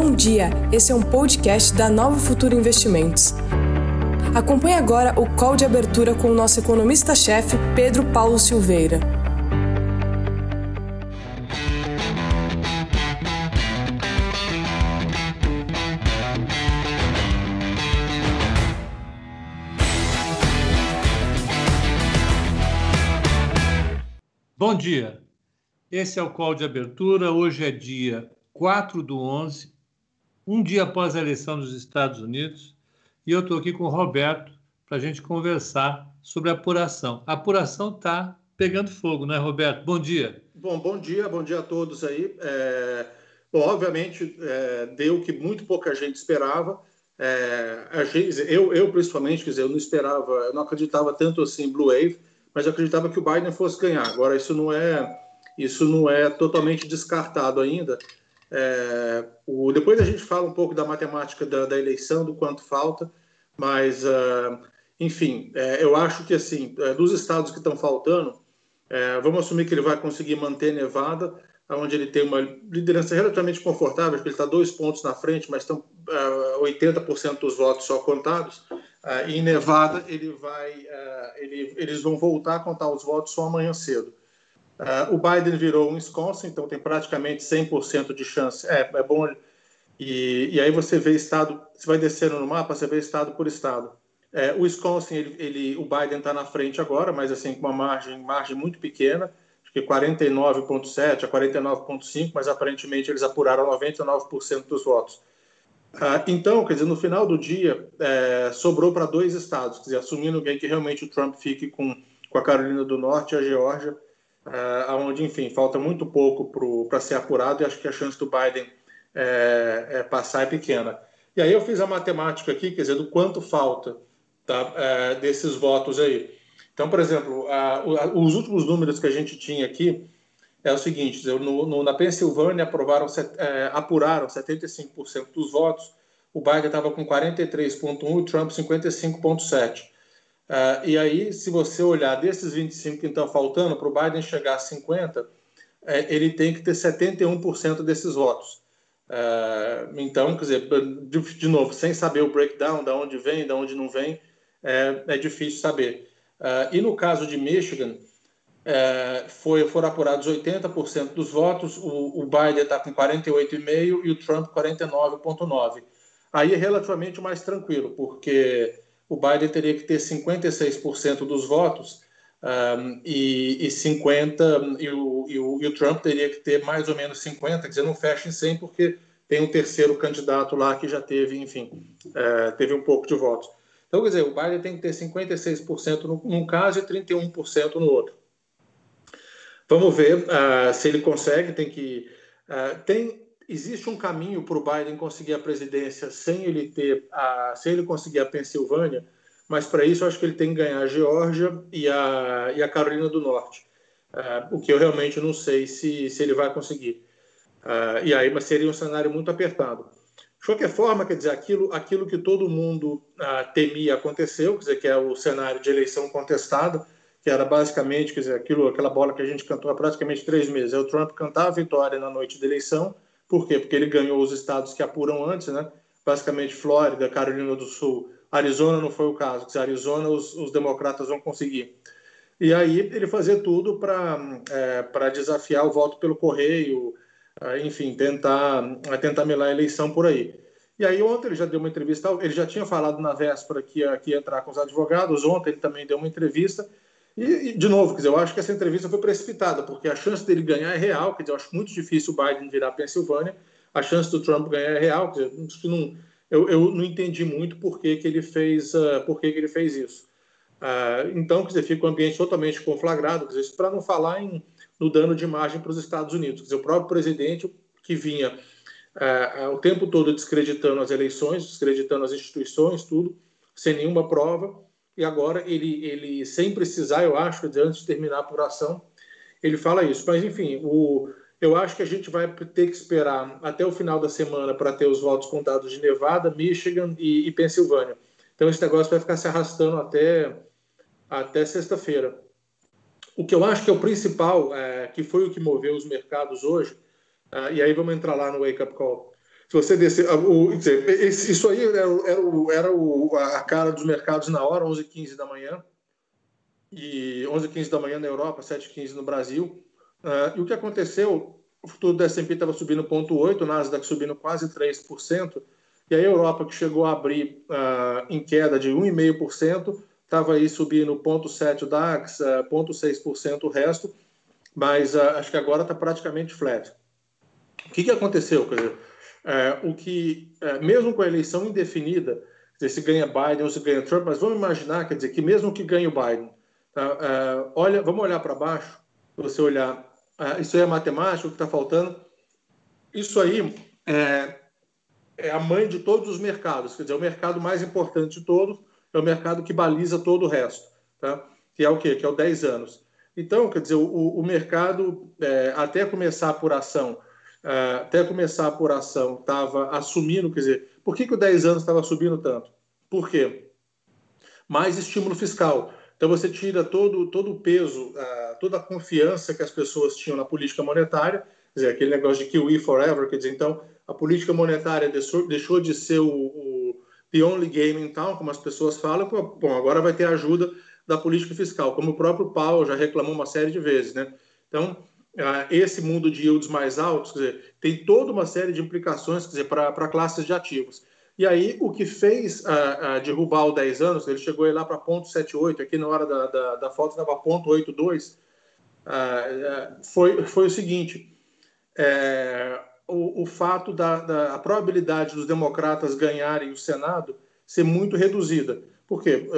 Bom dia, esse é um podcast da Nova Futuro Investimentos. Acompanhe agora o call de abertura com o nosso economista-chefe, Pedro Paulo Silveira. Bom dia. Esse é o call de abertura. Hoje é dia 4 do 11, um dia após a eleição dos Estados Unidos, e eu estou aqui com o Roberto para a gente conversar sobre a apuração. A apuração está pegando fogo, né, Roberto? Bom dia. Bom, bom dia, bom dia a todos aí. É... Bom, obviamente, é... deu o que muito pouca gente esperava. É... Eu, eu, principalmente, quer dizer, eu não esperava, eu não acreditava tanto assim em Blue Wave, mas eu acreditava que o Biden fosse ganhar. Agora, isso não é, isso não é totalmente descartado ainda. É, o, depois a gente fala um pouco da matemática da, da eleição, do quanto falta, mas, uh, enfim, é, eu acho que, assim, é, dos estados que estão faltando, é, vamos assumir que ele vai conseguir manter Nevada, onde ele tem uma liderança relativamente confortável, porque ele está dois pontos na frente, mas estão uh, 80% dos votos só contados. Uh, em Nevada, ele vai, uh, ele, eles vão voltar a contar os votos só amanhã cedo. Uh, o Biden virou um Wisconsin, então tem praticamente 100% de chance. É, é bom. E, e, aí você vê estado, você vai descendo no mapa, você vê estado por estado. É, o Wisconsin, ele, ele o Biden está na frente agora, mas assim com uma margem, margem muito pequena, acho que 49,7 a 49,5, mas aparentemente eles apuraram 99% dos votos. Uh, então, quer dizer, no final do dia, é, sobrou para dois estados, quer dizer, assumindo que realmente o Trump fique com, com a Carolina do Norte e a Geórgia, uh, onde, enfim, falta muito pouco para ser apurado e acho que a chance do Biden é, é, passar é pequena. E aí eu fiz a matemática aqui, quer dizer, do quanto falta tá, é, desses votos aí. Então, por exemplo, os últimos números que a gente tinha aqui é o seguinte: no, no, na Pensilvânia aprovaram, é, apuraram 75% dos votos, o Biden estava com 43,1% e o Trump 55,7%. Uh, e aí, se você olhar desses 25 que estão faltando, para o Biden chegar a 50, é, ele tem que ter 71% desses votos. Uh, então, quer dizer, de, de, novo, sem saber o breakdown, da onde vem, da onde não vem, é, é difícil saber. Uh, e no caso de Michigan, é, foi, foram apurados 80% dos votos, o, o Biden está com 48,5% e o Trump 49,9%. Aí é relativamente mais tranquilo, porque o Biden teria que ter 56% dos votos um, e, e 50 e o, e, o, e o, Trump teria que ter mais ou menos 50, quer dizer, não fecha em 100 porque tem um terceiro candidato lá que já teve, enfim, é, teve um pouco de votos. Então, quer dizer, o Biden tem que ter 56% num caso e 31% no outro. Vamos ver uh, se ele consegue, tem que... Uh, tem, existe um caminho para o Biden conseguir a presidência sem ele ter a, sem ele conseguir a Pensilvânia, mas para isso eu acho que ele tem que ganhar a Geórgia e a, e a Carolina do Norte, uh, o que eu realmente não sei se, se ele vai conseguir. Uh, e aí mas seria um cenário muito apertado. De qualquer forma, quer dizer, aquilo, aquilo que todo mundo uh, temia aconteceu, quer dizer, que é o cenário de eleição contestada, que era basicamente, quer dizer, aquilo, aquela bola que a gente cantou há praticamente três meses. É o Trump cantar a vitória na noite da eleição, por quê? Porque ele ganhou os estados que apuram antes, né? Basicamente Flórida, Carolina do Sul, Arizona não foi o caso. Se Arizona os, os, democratas vão conseguir. E aí ele fazer tudo para é, desafiar o voto pelo correio, é, enfim, tentar tentar melar a eleição por aí. E aí ontem ele já deu uma entrevista, ele já tinha falado na véspera que ia, que ia entrar com os advogados, ontem ele também deu uma entrevista e, de novo, quer dizer, eu acho que essa entrevista foi precipitada, porque a chance dele ganhar é real, quer dizer, eu acho muito difícil o Biden virar Pensilvânia, a chance do Trump ganhar é real, quer dizer, não, eu, eu não entendi muito por que, que ele fez, uh, por que, que ele fez isso. Uh, então, quer dizer, fica um ambiente totalmente conflagrado, quer dizer, para não falar em, no dano de imagem para os Estados Unidos. Quer dizer, o próprio presidente que vinha uh, o tempo todo descreditando as eleições, descreditando as instituições, tudo, sem nenhuma prova, e agora ele, ele sem precisar, eu acho, antes de terminar a apuração, ele fala isso. Mas, enfim, o, eu acho que a gente vai ter que esperar até o final da semana para ter os votos contados de Nevada, Michigan e, e Pensilvânia. Então, esse negócio vai ficar se arrastando até, até sexta-feira. O que eu acho que é o principal, é, que foi o que moveu os mercados hoje, é, e aí vamos entrar lá no wake-up call. Se você descer, o, dizer, isso aí era, era, o, era o, a cara dos mercados na hora, 11h15 da manhã, e 11h15 da manhã na Europa, 7h15 no Brasil. Uh, e o que aconteceu? O futuro do S&P estava subindo 0,8%, o Nasdaq subindo quase 3%, e a Europa, que chegou a abrir uh, em queda de 1,5%, estava aí subindo 0,7% o DAX, uh, 0,6% o resto, mas uh, acho que agora está praticamente flat. O que, que aconteceu? Dizer, uh, o que, uh, mesmo com a eleição indefinida, se ganha Biden ou se ganha Trump, mas vamos imaginar, quer dizer, que mesmo que ganhe o Biden, tá? olha, vamos olhar para baixo, você olhar, isso aí é matemática, o que está faltando, isso aí é, é a mãe de todos os mercados, quer dizer, o mercado mais importante de todos é o mercado que baliza todo o resto, tá? que é o quê? Que é o 10 anos. Então, quer dizer, o, o mercado, é, até começar a apuração, é, até começar a apuração, estava assumindo, quer dizer, por que, que o 10 anos estava subindo tanto? Por quê? Mais estímulo fiscal. Então, você tira todo, todo o peso, toda a confiança que as pessoas tinham na política monetária, quer dizer, aquele negócio de QE forever, quer dizer, então, a política monetária deixou, deixou de ser o, o the only game in town, como as pessoas falam, bom, agora vai ter ajuda da política fiscal, como o próprio Paulo já reclamou uma série de vezes. Né? Então, esse mundo de yields mais altos dizer, tem toda uma série de implicações para classes de ativos. E aí, o que fez uh, uh, derrubar o 10 anos, ele chegou lá para ponto 78, aqui na hora da, da, da foto estava ponto 82, uh, foi, foi o seguinte, é, o, o, fato da, da a probabilidade dos democratas ganharem o Senado ser muito reduzida. Por quê?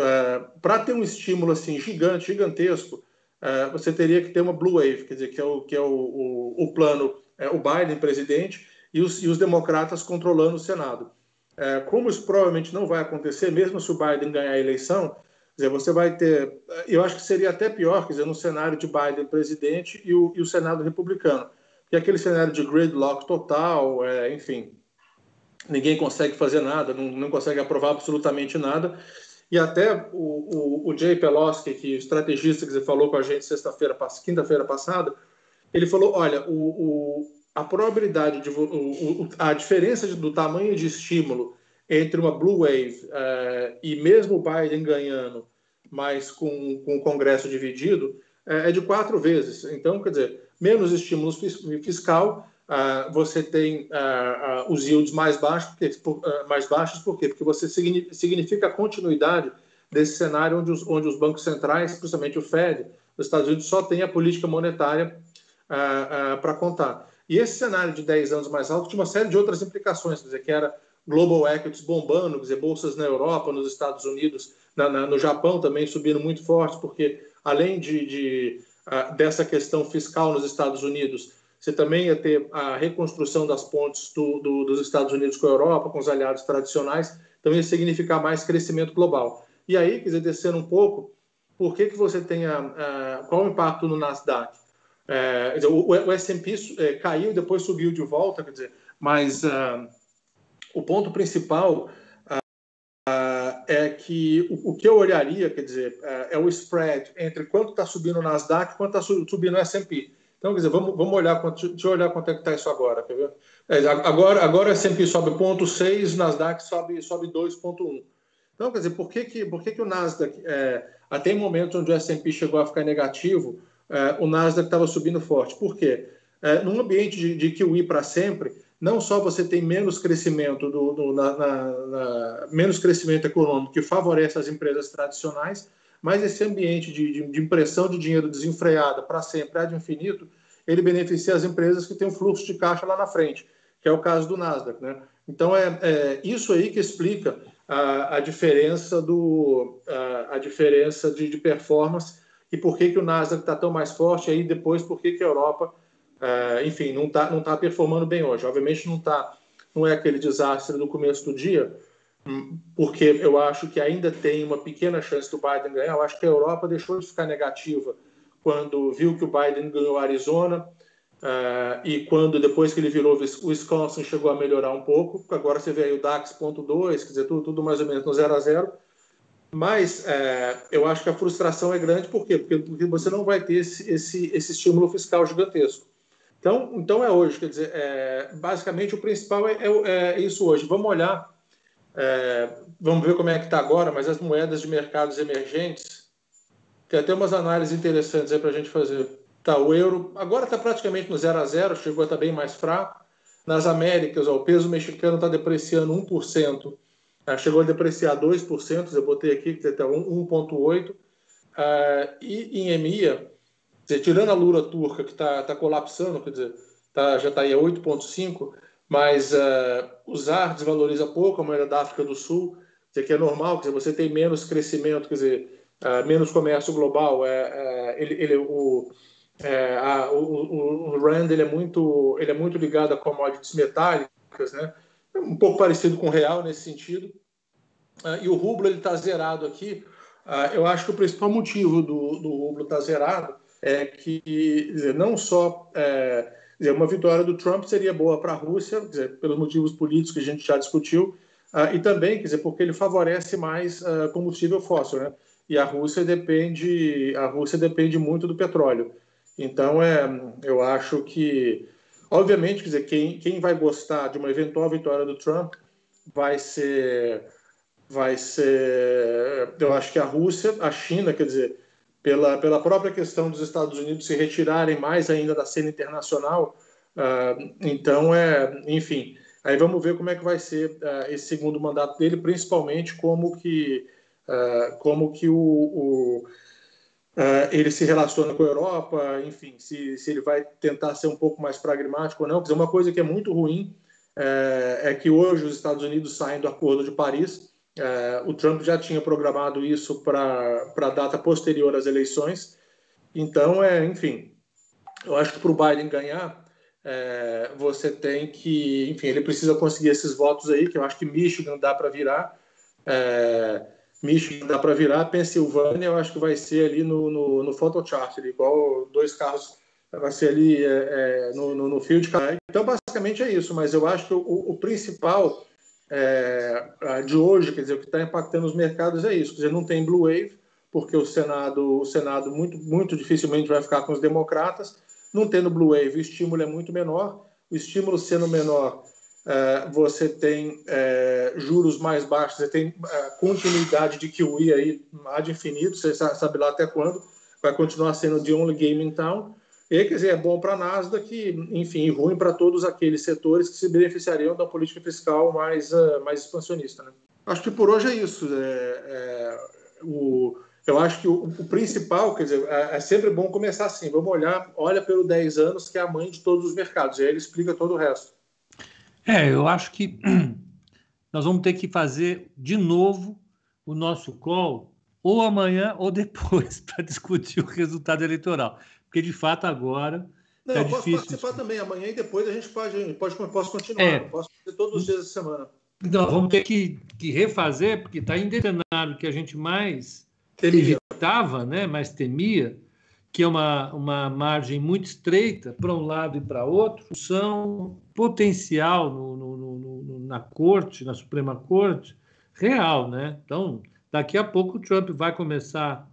Para ter um estímulo assim gigante, gigantesco, uh, você teria que ter uma blue wave, quer dizer, que é o, que é o, o, o plano, é, o Biden presidente e os, e os democratas controlando o Senado. Uh, como isso provavelmente não vai acontecer, mesmo se o Biden ganhar a eleição, quer dizer, você vai ter, eu acho que seria até pior, quer dizer, no cenário de Biden presidente e o, e o Senado republicano, que aquele cenário de gridlock total, é, enfim, ninguém consegue fazer nada, não, não consegue aprovar absolutamente nada. E até o, o, o Jay Pelosi, que é estrategista que você falou com a gente sexta-feira, quinta-feira passada, ele falou: olha, o, o a probabilidade de o, a diferença do tamanho de estímulo entre uma blue wave uh, e mesmo o Biden ganhando, mas com, com o Congresso dividido, uh, é de quatro vezes. Então, quer dizer, menos estímulo fiscal, uh, você tem uh, uh, os yields mais baixos, porque, por, mais baixos, por quê? Porque você significa a continuidade desse cenário onde os, onde os bancos centrais, principalmente o Fed, dos Estados Unidos, só tem a política monetária para contar. E esse cenário de 10 anos mais alto tinha uma série de outras implicações, quer dizer, que era global equities bombando, quer dizer, bolsas na Europa, nos Estados Unidos, na, na, no Japão também subindo muito forte, porque além de, de dessa questão fiscal nos Estados Unidos, você também ia ter a reconstrução das pontes do, do, dos Estados Unidos com a Europa, com os aliados tradicionais, então ia significar mais crescimento global. E aí, quer dizer, um pouco, por que, que você tem a, a qual o impacto no Nasdaq? É, dizer, o, o S&P é, caiu, depois subiu de volta, quer dizer, mas uh, o ponto principal uh, é que o, o, que eu olharia, quer dizer, uh, é o spread entre quanto está subindo o Nasdaq e quanto está subindo o S&P. Então, quer dizer, vamos, vamos olhar, deixa eu olhar quanto é que está isso agora, quer ver? É, agora, agora S&P sobe 0,6, Nasdaq sobe, sobe 2,1. Então, quer dizer, por que, que, por que, que o Nasdaq, é, até em momentos onde o S&P chegou a ficar negativo, é, o Nasdaq estava subindo forte? Por quê? É, num ambiente de, de QE para sempre, não só você tem menos crescimento, do, do na, na, na, menos crescimento econômico que favorece as empresas tradicionais, mas esse ambiente de, de, de impressão de dinheiro desenfreada para sempre, ad infinito, ele beneficia as empresas que têm um fluxo de caixa lá na frente, que é o caso do Nasdaq. Né? Então, é, é isso aí que explica a, a diferença, do, a, a diferença de, de, performance e por que, que o Nasdaq está tão mais forte, aí depois por que, que a Europa, é, enfim, não está não tá performando bem hoje. Obviamente não, tá, não é aquele desastre do começo do dia, porque eu acho que ainda tem uma pequena chance do Biden ganhar. Eu acho que a Europa deixou de ficar negativa quando viu que o Biden ganhou Arizona uh, e quando depois que ele virou o Wisconsin chegou a melhorar um pouco. Agora você vê aí o DAX ponto quer dizer, tudo, tudo mais ou menos no 0 a 0. Mas uh, eu acho que a frustração é grande, por quê? Porque você não vai ter esse, esse, esse estímulo fiscal gigantesco. Então, então é hoje, quer dizer, é, basicamente o principal é, é, é, isso hoje. Vamos olhar, é, vamos ver como é que está agora, mas as moedas de mercados emergentes, tem até umas análises interessantes aí para a gente fazer. Tá, o euro agora está praticamente no zero a zero, chegou a estar tá bem mais fraco. Nas Américas, ó, o peso mexicano está depreciando 1%, ah, chegou a depreciar 2%, eu botei aqui que está 1,8%. Uh, e em EMEA, tirando a lura turca, que está tá colapsando, quer dizer, tá, já está aí a 8,5%, mas uh, o ZAR desvaloriza pouco a moeda da África do Sul, dizer, que é normal, quer dizer, você tem menos crescimento, quer dizer, uh, menos comércio global, é, é, ele, ele, o, é, a, o, o, Rand ele é, muito, ele é muito ligado a commodities metálicas, né? um pouco parecido com o real nesse sentido, uh, e o rublo está zerado aqui, eu acho que o principal motivo do, do rublo estar tá zerado é que dizer, não só é, dizer, uma vitória do Trump seria boa para a Rússia, dizer, pelos motivos políticos que a gente já discutiu, uh, e também quer dizer, porque ele favorece mais uh, combustível fóssil, né? E a Rússia depende, a Rússia depende muito do petróleo. Então, é, eu acho que, obviamente, quer dizer, quem, quem vai gostar de uma eventual vitória do Trump vai ser, vai ser, eu acho que a Rússia, a China, quer dizer, pela, pela própria questão dos Estados Unidos se retirarem mais ainda da cena internacional. Uh, então, é, enfim, aí vamos ver como é que vai ser uh, esse segundo mandato dele, principalmente como que, uh, como que o, o ele se relaciona com a Europa, enfim, se, se ele vai tentar ser um pouco mais pragmático ou não. Dizer, uma coisa que é muito ruim é que hoje os Estados Unidos saem do Acordo de Paris, é, o Trump já tinha programado isso para a data posterior às eleições. Então, é, enfim, eu acho que para o Biden ganhar, é, você tem que, enfim, ele precisa conseguir esses votos aí, que eu acho que Michigan dá para virar. É, Michigan dá para virar, Pensilvânia eu acho que vai ser ali no, no, no photochart, igual dois carros, vai ser ali é, é no, no, no field. Então, basicamente é isso, mas eu acho que o, o principal é, de hoje, quer dizer, o que está impactando os mercados é isso, quer dizer, não tem blue wave, porque o Senado, o Senado muito, muito dificilmente vai ficar com os democratas, não tendo blue wave, o estímulo é muito menor, o estímulo sendo menor, é, você tem é, juros mais baixos, você tem é, continuidade de QE aí de infinito, você sabe lá até quando, vai continuar sendo the only game in town, e, quer dizer, é bom para a Nasdaq, enfim, ruim para todos aqueles setores que se beneficiariam da política fiscal mais, uh, mais expansionista. Né? Acho que por hoje é isso. É, é, o, eu acho que o, o, principal, quer dizer, é, é, sempre bom começar assim. Vamos olhar, olha pelo 10 anos, que é a mãe de todos os mercados, e aí ele explica todo o resto. É, eu acho que nós vamos ter que fazer de novo o nosso call ou amanhã ou depois para discutir o resultado eleitoral porque de fato agora não, tá eu posso difícil. participar também amanhã e depois a gente pode, pode posso continuar. É. Posso fazer todos os dias da semana. Então, vamos ter que, que refazer, porque está em cenário que a gente mais temia. evitava, né, mais temia, que é uma, uma margem muito estreita para um lado e para outro, são potencial no, no, no, na corte, na Suprema Corte, real. Né? Então, daqui a pouco o Trump vai começar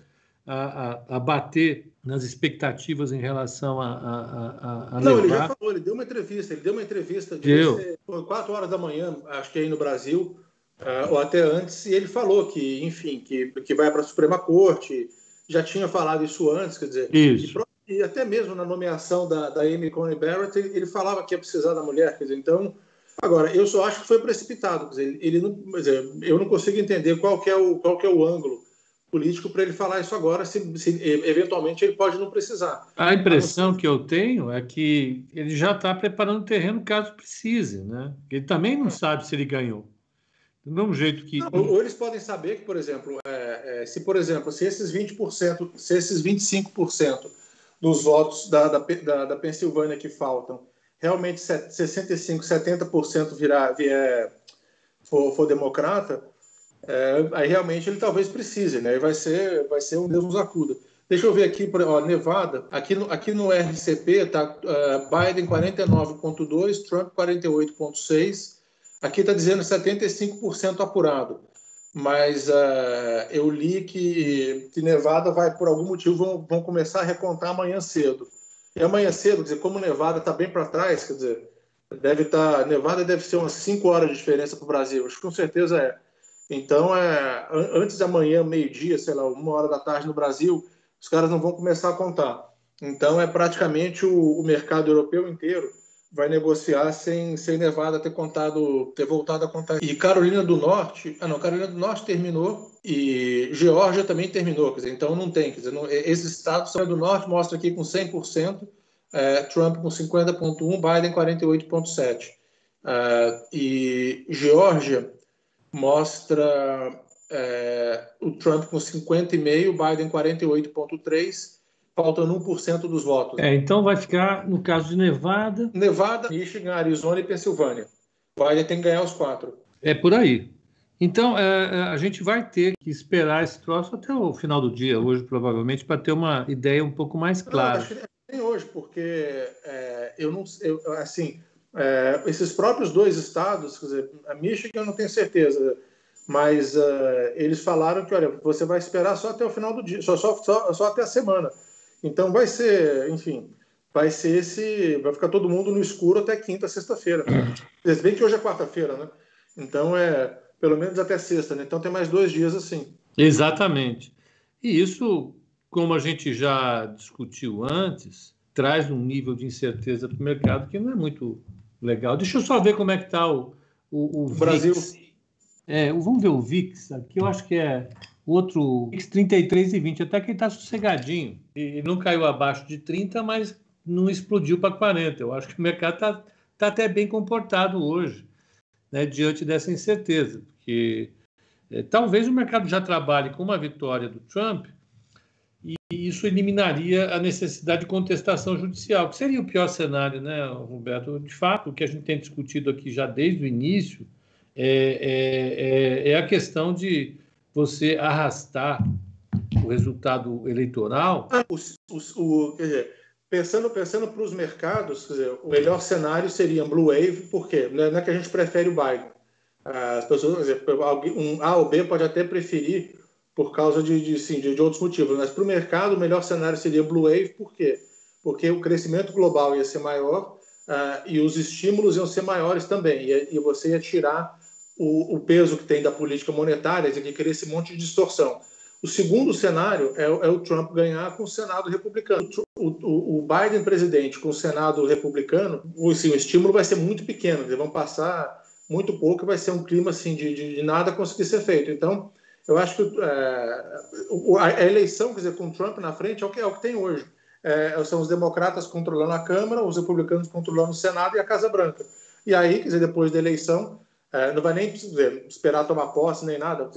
a, a, a bater nas expectativas em relação a, a, a, Não, levar... ele já falou, ele deu uma entrevista, ele deu uma entrevista de quatro horas da manhã, acho que aí no Brasil, uh, ou até antes, e ele falou que, enfim, que, que vai para a Suprema Corte, já tinha falado isso antes, quer dizer, isso. E, e até mesmo na nomeação da, da Amy Coney Barrett, ele, ele falava que ia precisar da mulher, quer dizer, então, agora, eu só acho que foi precipitado, quer dizer, ele não, quer dizer, eu não consigo entender qual é o, qual é o ângulo político para ele falar isso agora, se, se, eventualmente ele pode não precisar. A impressão que eu tenho é que ele já está preparando o terreno caso precise, né? Ele também não sabe se ele ganhou. Do mesmo jeito que. Não, ou eles podem saber que, por exemplo, é, é, se, por exemplo, se esses 20%, se esses 25% dos votos da, da, da, da Pensilvânia que faltam, realmente 65%, 70% virar, vier, for, for democrata, é, aí realmente ele talvez precise, né? Vai ser, vai ser um Deus nos acuda. Deixa eu ver aqui, ó, Nevada, aqui no, aqui no RCP tá uh, Biden 49,2, Trump 48,6. Aqui está dizendo 75% apurado, mas uh, eu li que, que Nevada vai, por algum motivo, vão, vão começar a recontar amanhã cedo. E amanhã cedo, quer dizer, como Nevada está bem para trás, quer dizer, deve estar. Tá, Nevada deve ser umas 5 horas de diferença para o Brasil, acho que com certeza é. Então, é, antes da manhã, meio-dia, sei lá, uma hora da tarde no Brasil, os caras não vão começar a contar. Então, é praticamente o, o mercado europeu inteiro vai negociar sem, sem Nevada ter contado, ter voltado a contar. E Carolina do Norte, ah não, Carolina do Norte terminou e Geórgia também terminou, quer dizer, então não tem, quer dizer, não, esses estados do Norte mostra aqui com 100%, é, Trump com 50.1, Biden 48.7. É, e Geórgia mostra é, o Trump com 50,5, Biden 48,3, faltando 1% dos votos. É, então vai ficar, no caso de Nevada... Nevada, Michigan, Arizona e Pensilvânia. Biden tem que ganhar os quatro. É por aí. Então, é, é a gente vai ter que esperar esse troço até o final do dia, hoje, provavelmente, para ter uma ideia um pouco mais clara. Não, acho que nem hoje, porque é, eu não eu, assim, é, esses próprios dois estados, quer dizer, a Michigan eu não tenho certeza, mas uh, eles falaram que, olha, você vai esperar só até o final do dia, só, só, só, só até a semana. Então vai ser, enfim, vai ser esse, vai ficar todo mundo no escuro até quinta, sexta-feira. Se bem que hoje é quarta-feira, né? Então é pelo menos até sexta, né? Então tem mais dois dias assim. Exatamente. E isso, como a gente já discutiu antes, traz um nível de incerteza para o mercado que não é muito legal. Deixa eu só ver como é que está o, o, o, Brasil. É, vamos ver o VIX, aqui eu acho que é outro VIX 33 e 20, até que ele está sossegadinho. E não caiu abaixo de 30, mas não explodiu para 40. Eu acho que o mercado está tá até bem comportado hoje, né, diante dessa incerteza, porque é, talvez o mercado já trabalhe com uma vitória do Trump e isso eliminaria a necessidade de contestação judicial, que seria o pior cenário, né, Roberto? De fato, o que a gente tem discutido aqui já desde o início é, é, é, é a questão de você arrastar o resultado eleitoral. Ah, o, quer dizer, pensando pensando para os mercados, dizer, o melhor cenário seria blue wave, por quê? Não é que a gente prefere o Biden. As pessoas, dizer, um A ou B pode até preferir por causa de, de, sim, de, de outros motivos, mas para o mercado o melhor cenário seria blue wave, por quê? Porque o crescimento global ia ser maior uh, e os estímulos iam ser maiores também, e, e você ia tirar o, o, peso que tem da política monetária, de que cria esse monte de distorção. O segundo cenário é, é o Trump ganhar com o Senado republicano. O, o, o Biden presidente com o Senado republicano, assim, o estímulo vai ser muito pequeno, eles vão passar muito pouco vai ser um clima assim, de, de, de nada conseguir ser feito. Então, eu acho que é, a eleição, quer dizer, com Trump na frente, é o que, é o que tem hoje. É, são os democratas controlando a Câmara, os republicanos controlando o Senado e a Casa Branca. E aí, quer dizer, depois da eleição, é, não vai nem dizer, esperar tomar posse nem nada.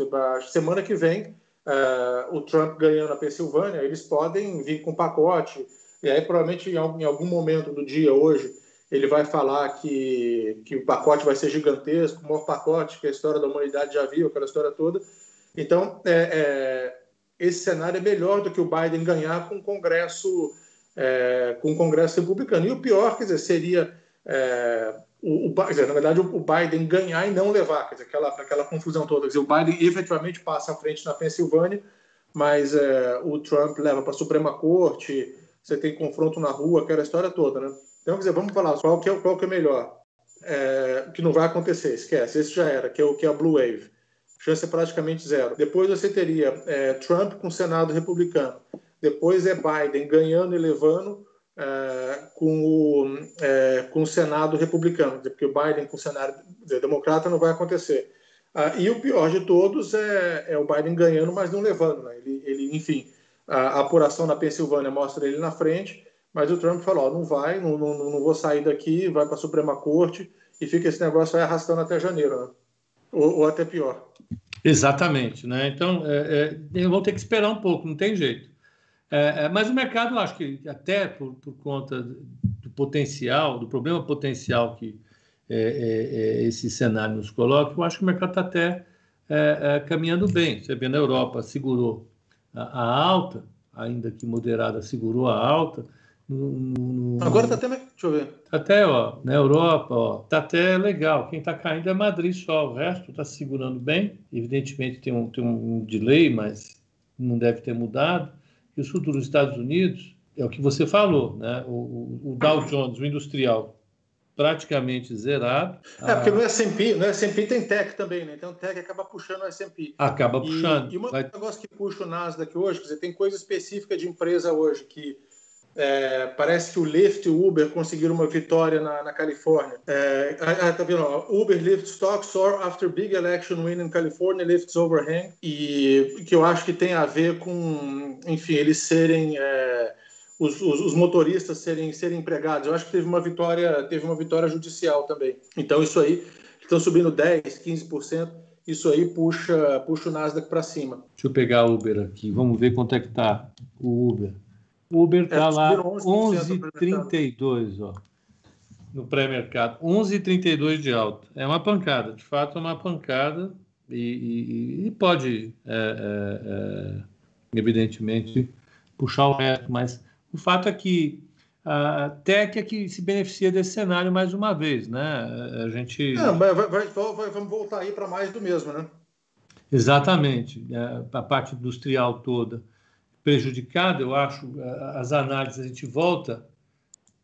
Semana que vem, é, o Trump ganhando a Pensilvânia, eles podem vir com pacote. E aí, provavelmente, em algum momento do dia hoje, ele vai falar que, que o pacote vai ser gigantesco, o maior pacote que a história da humanidade já viu, aquela história toda. Então, é, é, esse cenário é melhor do que o Biden ganhar com o Congresso, é, com o Congresso republicano. E o pior, quer dizer, seria é, o, o, dizer, na verdade, o Biden ganhar e não levar, quer dizer, aquela, aquela confusão toda. Quer dizer, o Biden efetivamente passa à frente na Pensilvânia, mas é, o Trump leva para a Suprema Corte, você tem confronto na rua, aquela história toda, né? Então, quer dizer, vamos falar qual que é, qual que é melhor. É, que não vai acontecer, esquece, esse já era, que é o que é a Blue Wave. Chance é praticamente zero. Depois você teria é, Trump com o Senado republicano. Depois é Biden ganhando e levando é, com, o, é, com o Senado republicano, porque o Biden com o Senado democrata não vai acontecer. Ah, e o pior de todos é, é, o Biden ganhando, mas não levando. Né? Ele, ele, enfim, a, apuração na Pensilvânia mostra ele na frente, mas o Trump falou: não vai, não, não, não vou sair daqui, vai para a Suprema Corte e fica esse negócio aí arrastando até janeiro, né? Ou, ou, até pior. Exatamente, né? Então, é, é, vão ter que esperar um pouco, não tem jeito. É, é, mas o mercado, acho que até por, por, conta do potencial, do problema potencial que é, é, esse cenário nos coloca, eu acho que o mercado está até caminhando bem. Você vê na Europa, segurou a, a, alta, ainda que moderada, segurou a alta. No, no, Agora está até, deixa eu ver. Tá até, ó, na Europa, ó, está até legal. Quem está caindo é Madrid só, o resto está segurando bem. Evidentemente tem um, tem um delay, mas não deve ter mudado. E o sul dos Estados Unidos, é o que você falou, né? O, o Dow Jones, o industrial, praticamente zerado. É, porque no S&P, no S&P tem tech também, né? Então o tech acaba puxando o S&P. Acaba puxando. E, e um Vai... negócio que puxa o Nasdaq hoje, quer dizer, tem coisa específica de empresa hoje que é, parece que o Lyft e o Uber conseguiram uma vitória na, na Califórnia. É, ah, tá vendo? Uber Lyft stock soar after big election win in California lifts overhang e que eu acho que tem a ver com, enfim, eles serem é, os, os, os, motoristas serem serem empregados. Eu acho que teve uma vitória teve uma vitória judicial também. Então isso aí estão subindo 10, 15%. Isso aí puxa puxa o Nasdaq para cima. Deixa eu pegar o Uber aqui. Vamos ver quanto é que tá o Uber. O Uber está é, lá 11,32 ó, no pré-mercado. 11,32 de alta. É uma pancada, de fato é uma pancada e, e, e pode, é, é, é, evidentemente, puxar o resto, mas o fato é que a Tech é que se beneficia desse cenário mais uma vez, né? A gente. Não, vai, vai, vai, vamos voltar aí para mais do mesmo, né? Exatamente. É, a parte industrial toda prejudicada, eu acho, as análises, a gente volta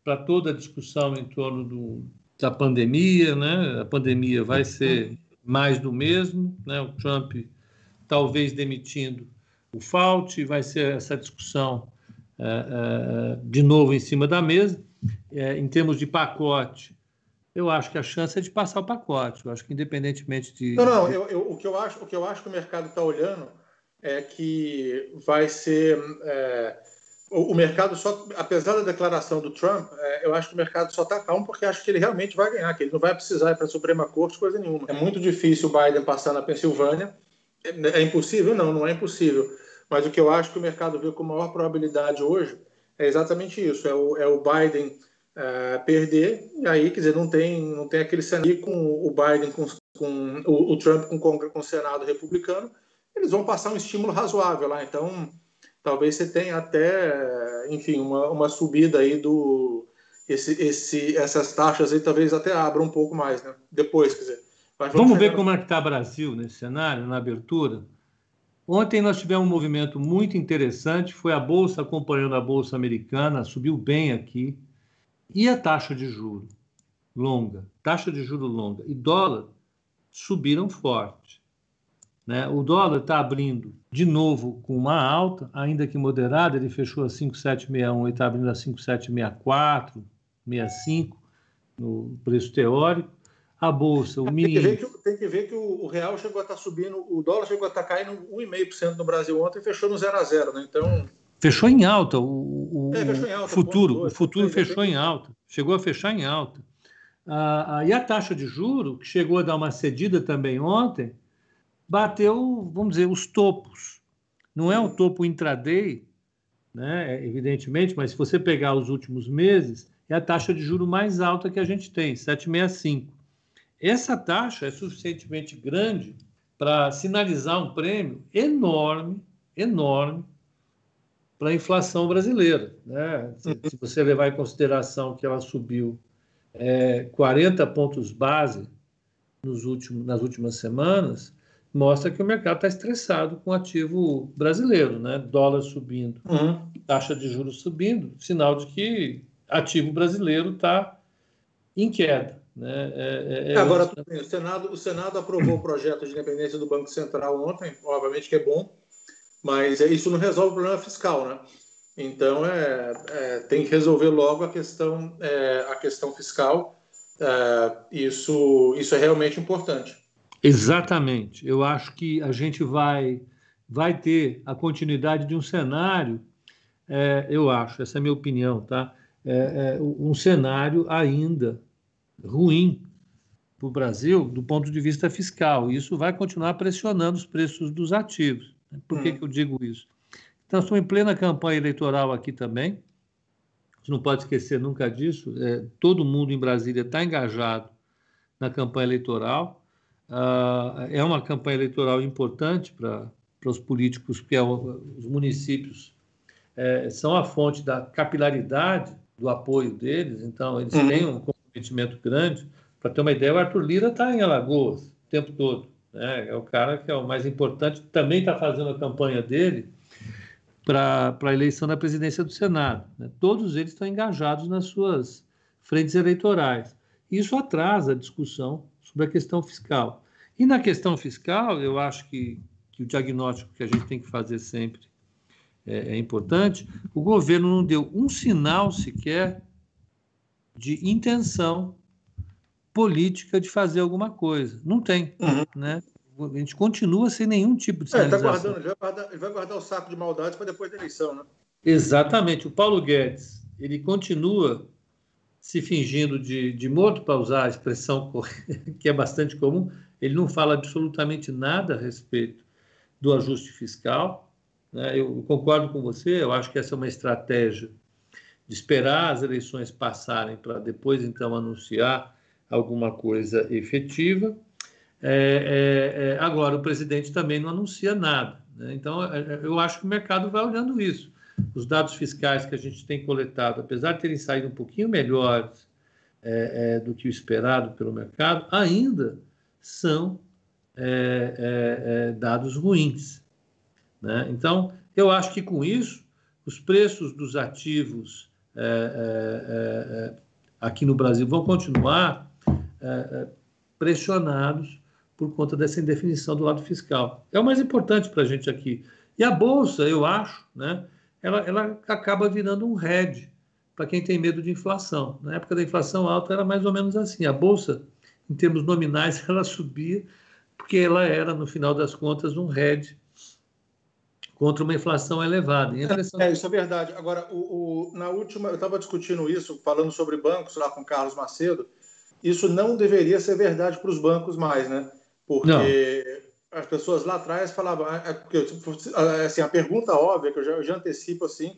para toda a discussão em torno do, da pandemia, né? A pandemia vai ser mais do mesmo, né? O Trump talvez demitindo o Fauci, vai ser essa discussão é, é, de novo em cima da mesa. É, em termos de pacote, eu acho que a chance é de passar o pacote. Eu acho que independentemente de. Não, não. Eu, eu, o que eu acho, o que eu acho que o mercado está olhando é que vai ser é, o, o, mercado só, apesar da declaração do Trump, é, eu acho que o mercado só está calmo porque acho que ele realmente vai ganhar, que ele não vai precisar ir para a Suprema Corte coisa nenhuma. É muito difícil o Biden passar na Pensilvânia. É, é, impossível? Não, não é impossível. Mas o que eu acho que o mercado vê com maior probabilidade hoje é exatamente isso: é o, é o Biden é, perder, e aí, quer dizer, não tem, não tem aquele cenário com o Biden, com, com o, o Trump com, com o Senado republicano eles vão passar um estímulo razoável lá. Então, talvez você tenha até, enfim, uma, uma subida aí do. Esse, esse, essas taxas aí talvez até abram um pouco mais, né? Depois, quer dizer. vamos, vamos ver como é que está o Brasil nesse cenário, na abertura. Ontem nós tivemos um movimento muito interessante, foi a Bolsa acompanhando a Bolsa americana, subiu bem aqui. E a taxa de juro longa, taxa de juro longa e dólar subiram forte. Né? O dólar está abrindo de novo com uma alta, ainda que moderada, ele fechou a 5,761 e está abrindo a 5,764, 65 no preço teórico. A bolsa, o mínimo. Tem que ver que, tem que, ver que o, o, real chegou a estar tá subindo, o dólar chegou a estar tá caindo 1,5% no Brasil ontem e fechou no 0 a 0, né? Então. Fechou em alta. O, o é, em alta, futuro, dois, o futuro fechou em alta. Chegou a fechar em alta. Ah, ah, e a taxa de juro, que chegou a dar uma cedida também ontem, bateu, vamos dizer, os topos. Não é um topo intraday, né, evidentemente, mas se você pegar os últimos meses, é a taxa de juro mais alta que a gente tem, 7,65. Essa taxa é suficientemente grande para sinalizar um prêmio enorme, enorme para a inflação brasileira. Né? Se, você levar em consideração que ela subiu é, 40 pontos base nos últimos, nas últimas semanas, mostra que o mercado está estressado com o ativo brasileiro, né? Dólar subindo, uhum. taxa de juros subindo, sinal de que ativo brasileiro está em queda. Né? É, é, é Agora, bem, o, Senado, o Senado aprovou o projeto de independência do Banco Central ontem, obviamente que é bom, mas isso não resolve o problema fiscal, né? Então, é, é tem que resolver logo a questão, é, a questão fiscal. É, isso, isso é realmente importante. Exatamente. Eu acho que a gente vai, vai ter a continuidade de um cenário, é, eu acho, essa é a minha opinião, tá? É, é um cenário ainda ruim para o Brasil do ponto de vista fiscal. Isso vai continuar pressionando os preços dos ativos. Por que, hum. que eu digo isso? Então, estou em plena campanha eleitoral aqui também. Você não pode esquecer nunca disso. É, todo mundo em Brasília está engajado na campanha eleitoral. Uh, é uma campanha eleitoral importante para os políticos, porque é os municípios é, são a fonte da capilaridade do apoio deles, então eles uhum. têm um comprometimento grande. Para ter uma ideia, o Arthur Lira está em Alagoas o tempo todo. Né? É o cara que é o mais importante, também está fazendo a campanha dele para a eleição da presidência do Senado. Né? Todos eles estão engajados nas suas frentes eleitorais. Isso atrasa a discussão sobre a questão fiscal. E na questão fiscal, eu acho que, que o diagnóstico que a gente tem que fazer sempre é, é importante. O governo não deu um sinal sequer de intenção política de fazer alguma coisa. Não tem, uhum. né? A gente continua sem nenhum tipo de sinalização. É, tá guardando, ele, vai guardar, ele vai guardar o saco de maldade para depois da eleição, né? Exatamente. O Paulo Guedes, ele continua se fingindo de, de morto, para usar a expressão que é bastante comum, ele não fala absolutamente nada a respeito do ajuste fiscal. Né? Eu concordo com você, eu acho que essa é uma estratégia de esperar as eleições passarem para depois, então, anunciar alguma coisa efetiva. É, é, é, agora, o presidente também não anuncia nada. Né? Então, é, é, eu acho que o mercado vai olhando isso. Os dados fiscais que a gente tem coletado, apesar de terem saído um pouquinho melhores é, do que o esperado pelo mercado, ainda são dados ruins. Né? Então, eu acho que com isso, os preços dos ativos aqui no Brasil vão continuar pressionados por conta dessa indefinição do lado fiscal. É o mais importante para a gente aqui. E a Bolsa, eu acho, né, ela, ela acaba virando um hedge para quem tem medo de inflação. Na época da inflação alta era mais ou menos assim. A Bolsa, em termos nominais, ela subia porque ela era, no final das contas, um hedge contra uma inflação elevada. Inflação... É, isso é verdade. Agora, o, o na última, eu estava discutindo isso, falando sobre bancos lá com o Carlos Macedo, isso não deveria ser verdade para os bancos mais, né? Porque não. As pessoas lá atrás falavam, ah, é, assim, a pergunta óbvia, que eu já, eu já antecipo assim,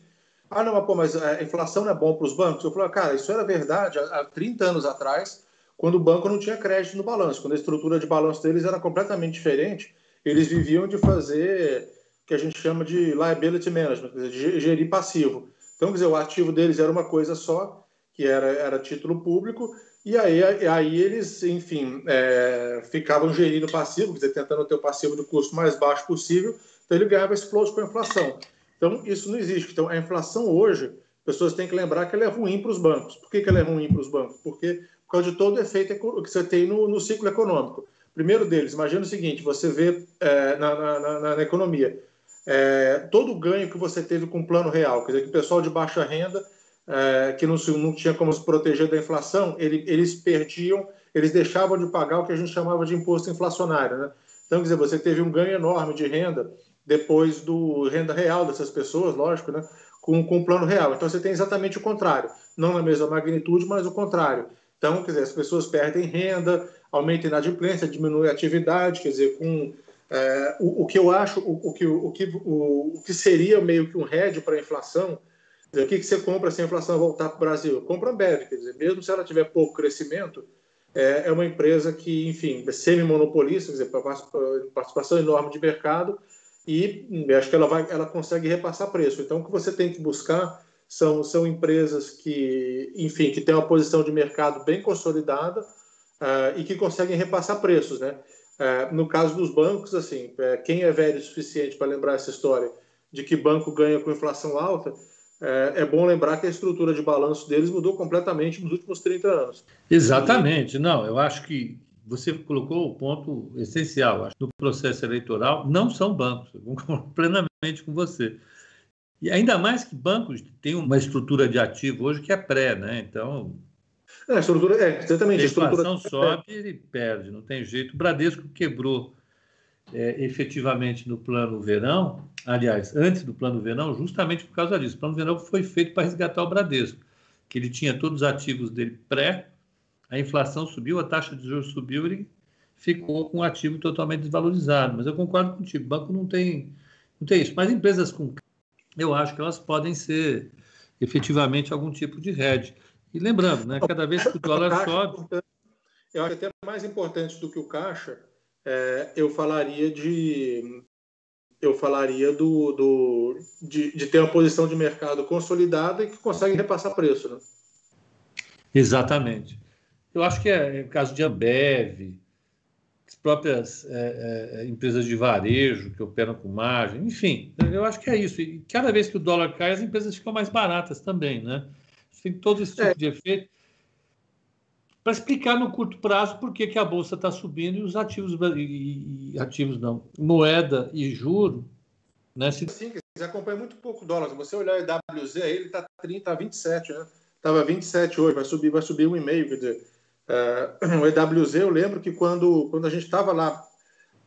ah, não, mas, pô, mas a inflação não é bom para os bancos? Eu falo, cara, isso era verdade há 30 anos atrás, quando o banco não tinha crédito no balanço, quando a estrutura de balanço deles era completamente diferente, eles viviam de fazer o que a gente chama de liability management, de gerir passivo. Então, quer dizer, o ativo deles era uma coisa só, que era, era título público, e aí, aí eles, enfim, é, ficavam gerindo passivo, quer dizer, tentando ter o passivo do custo mais baixo possível, então ele ganhava esse com a inflação. Então, isso não existe. Então, a inflação hoje, pessoas têm que lembrar que ela é ruim para os bancos. Por que, que ela é ruim para os bancos? Porque por causa de todo o efeito que você tem no, no ciclo econômico. Primeiro deles, imagina o seguinte, você vê é, na, na, na, na, economia, é, todo o ganho que você teve com o plano real, quer dizer, que o pessoal de baixa renda é, que não, não, tinha como se proteger da inflação, ele, eles perdiam, eles deixavam de pagar o que a gente chamava de imposto inflacionário. Né? Então, quer dizer, você teve um ganho enorme de renda depois do renda real dessas pessoas, lógico, né? com, com o plano real. Então, você tem exatamente o contrário, não na mesma magnitude, mas o contrário. Então, quer dizer, as pessoas perdem renda, aumenta a inadimplência, diminui a atividade, quer dizer, com é, o, o, que eu acho, o, o, que, o, que, o, o que seria meio que um hedge para a inflação, o que, que você compra se a inflação voltar para o Brasil? Compra a Ambev, quer dizer, mesmo se ela tiver pouco crescimento, é, é uma empresa que, enfim, é semi-monopolista, quer dizer, participação enorme de mercado, e hum, acho que ela, vai, ela consegue repassar preço. Então, o que você tem que buscar são, são empresas que, enfim, que têm uma posição de mercado bem consolidada uh, e que conseguem repassar preços, né? Uh, no caso dos bancos, assim, uh, quem é velho o suficiente para lembrar essa história de que banco ganha com inflação alta, é, é, bom lembrar que a estrutura de balanço deles mudou completamente nos últimos 30 anos. Exatamente. Não, eu acho que você colocou o ponto essencial. Acho no processo eleitoral não são bancos. Eu concordo plenamente com você. E ainda mais que bancos têm uma estrutura de ativo hoje que é pré, né? Então. É, a estrutura, é, exatamente. A inflação estrutura... sobe, ele perde, não tem jeito. O Bradesco quebrou é, efetivamente no plano verão, aliás, antes do plano verão, justamente por causa disso. O plano verão foi feito para resgatar o Bradesco, que ele tinha todos os ativos dele pré, a inflação subiu, a taxa de juros subiu, ele ficou com o ativo totalmente desvalorizado. Mas eu concordo contigo, o banco não tem, não tem isso. Mas empresas com eu acho que elas podem ser efetivamente algum tipo de hedge. E lembrando, né, cada vez que o dólar sobe. Eu acho até mais importante do que o caixa é, eu falaria de eu falaria do, do de, de, ter uma posição de mercado consolidada e que consegue repassar preço, né? Exatamente. Eu acho que é, é o caso de Ambev, as próprias é, é, empresas de varejo que operam com margem, enfim, eu acho que é isso. E cada vez que o dólar cai, as empresas ficam mais baratas também, né? Tem todo esse tipo é. de efeito para explicar no curto prazo por que, que a bolsa está subindo e os ativos e, e, ativos não, moeda e juro, né? Se... Sim, você acompanha muito pouco dólar. Se você olhar o EWZ, ele está 30, 27, né? Estava 27 hoje, vai subir, vai subir um e meio, uh, o EWZ, eu lembro que quando, quando a gente estava lá,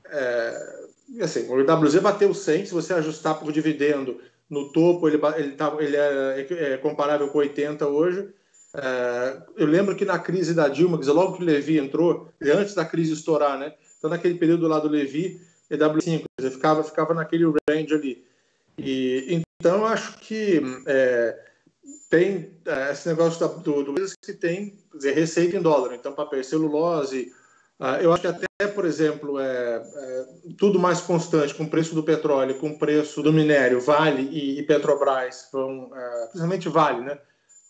é, assim, o EWZ bateu 100, se você ajustar por dividendo no topo, ele, ele, tá, ele é, é comparável com 80 hoje, é, eu lembro que na crise da Dilma, dizer, logo que o Levi entrou, antes da crise estourar, né? Então, naquele período lá do Levi, EW5, dizer, ficava, ficava naquele range ali. E, então, eu acho que é, tem é, esse negócio da, do, do que tem dizer, receita em dólar. Então, papel celulose, uh, eu acho que até, por exemplo, é, é, tudo mais constante com o preço do petróleo, com o preço do minério, Vale e, e Petrobras, vão, uh, principalmente Vale, né?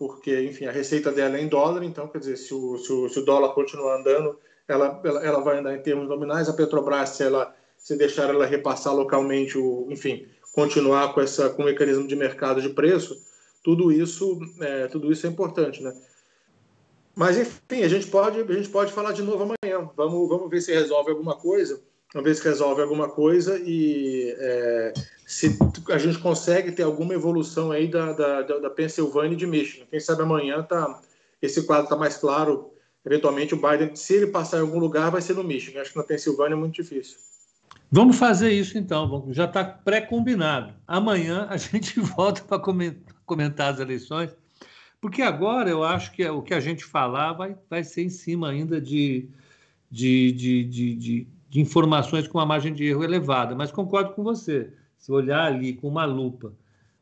Porque, enfim, a receita dela é em dólar, então, quer dizer, se o, se o, se o dólar continuar andando, ela, ela, ela, vai andar em termos nominais. A Petrobras, se, ela, se deixar ela repassar localmente, o, enfim, continuar com, essa, com o mecanismo de mercado de preço, tudo isso é, tudo isso é importante, né? Mas, enfim, a gente pode, a gente pode falar de novo amanhã. Vamos, vamos ver se resolve alguma coisa. Vamos ver se resolve alguma coisa e é, se a gente consegue ter alguma evolução aí da, da, da Pensilvânia e de Michigan. Quem sabe amanhã tá, esse quadro está mais claro. Eventualmente o Biden, se ele passar em algum lugar, vai ser no Michigan. Acho que na Pensilvânia é muito difícil. Vamos fazer isso então, já está pré-combinado. Amanhã a gente volta para comentar as eleições, porque agora eu acho que o que a gente falar vai, vai ser em cima ainda de, de, de, de, de, informações com uma margem de erro elevada. Mas concordo com você se olhar ali com uma lupa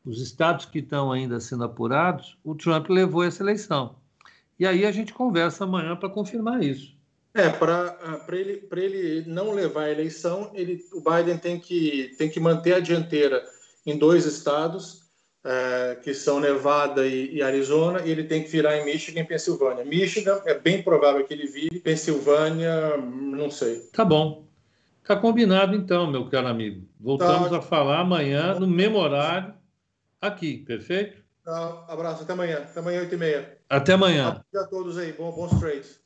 os estados que estão ainda sendo apurados, o Trump levou essa eleição. E aí a gente conversa amanhã para confirmar isso. É, para ele, ele não levar a eleição, ele, o Biden tem que, tem que manter a dianteira em dois estados, é, que são Nevada e, e, Arizona, e ele tem que virar em Michigan e Pensilvânia. Michigan é bem provável que ele vire, Pensilvânia, não sei. Tá bom. Está combinado, então, meu caro amigo. Voltamos tá. a falar amanhã, no mesmo horário, aqui, perfeito? Tá. Abraço, até amanhã. Até amanhã, 8 e meia. Até amanhã. A todos aí. Bom, bons trades.